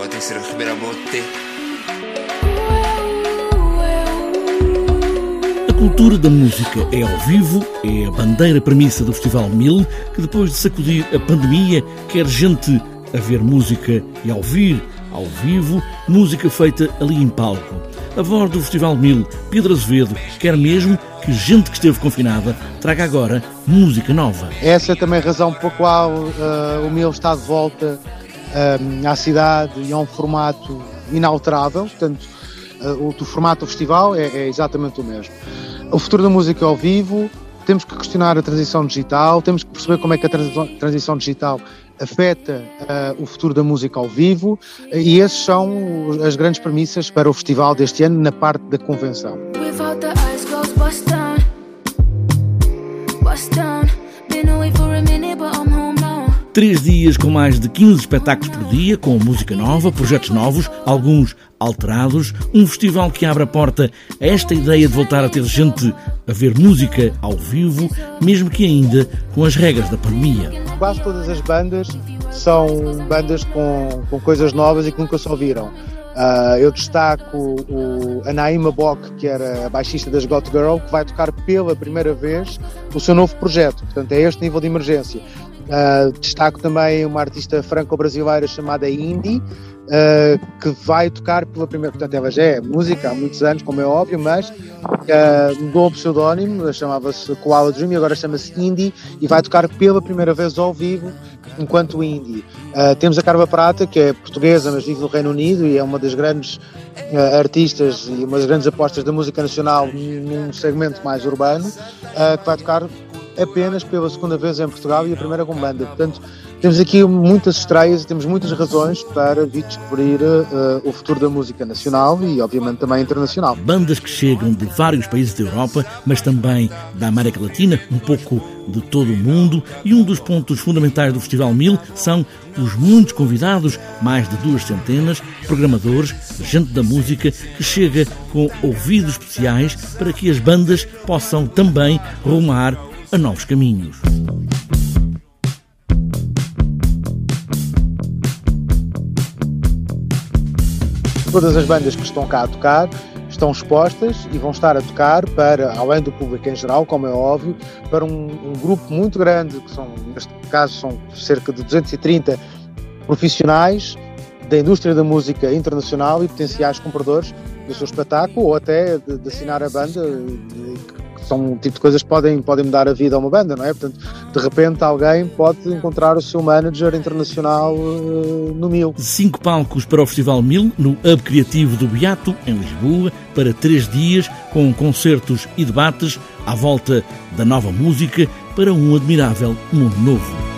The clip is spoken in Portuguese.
Ser a bote. A cultura da música é ao vivo, é a bandeira premissa do Festival Mil, que depois de sacudir a pandemia, quer gente a ver música e a ouvir ao vivo, música feita ali em palco. A voz do Festival Mil, Pedro Azevedo, quer mesmo que gente que esteve confinada traga agora música nova. Essa é também a razão pela qual uh, o Mil está de volta à cidade e a um formato inalterável, portanto, uh, o, formato do festival é, é exatamente o mesmo. O futuro da música é ao vivo, temos que questionar a transição digital, temos que perceber como é que a transição digital afeta uh, o futuro da música ao vivo e esses são as grandes premissas para o festival deste ano na parte da convenção. Três dias com mais de 15 espetáculos por dia, com música nova, projetos novos, alguns alterados. Um festival que abre a porta a esta ideia de voltar a ter gente a ver música ao vivo, mesmo que ainda com as regras da pandemia. Quase todas as bandas são bandas com, com coisas novas e que nunca se ouviram. Uh, eu destaco o, a Naima Bock, que era a baixista das Got Girl, que vai tocar pela primeira vez o seu novo projeto. Portanto, é este nível de emergência. Uh, destaco também uma artista franco-brasileira chamada Indy, uh, que vai tocar pela primeira. Portanto, ela já é música há muitos anos, como é óbvio, mas uh, mudou o pseudónimo, chamava-se Koala Dream e agora chama-se Indy e vai tocar pela primeira vez ao vivo enquanto Indy. Uh, temos a Carva Prata, que é portuguesa, mas vive no Reino Unido e é uma das grandes artistas e uma das grandes apostas da música nacional num segmento mais urbano, que vai tocar apenas pela segunda vez em Portugal e a primeira com banda. Portanto, temos aqui muitas estreias e temos muitas razões para vir descobrir uh, o futuro da música nacional e, obviamente, também internacional. Bandas que chegam de vários países da Europa, mas também da América Latina, um pouco de todo o mundo. E um dos pontos fundamentais do Festival Mil são os muitos convidados, mais de duas centenas, programadores, gente da música, que chega com ouvidos especiais para que as bandas possam também rumar a novos caminhos. Todas as bandas que estão cá a tocar estão expostas e vão estar a tocar para, além do público em geral, como é óbvio, para um, um grupo muito grande, que são, neste caso, são cerca de 230 profissionais da indústria da música internacional e potenciais compradores do seu espetáculo ou até de, de assinar a banda, são um tipo de coisas que podem, podem mudar a vida a uma banda, não é? Portanto, de repente alguém pode encontrar o seu manager internacional uh, no Mil. Cinco palcos para o Festival Mil, no Hub Criativo do Beato, em Lisboa, para três dias, com concertos e debates à volta da nova música para um admirável mundo novo.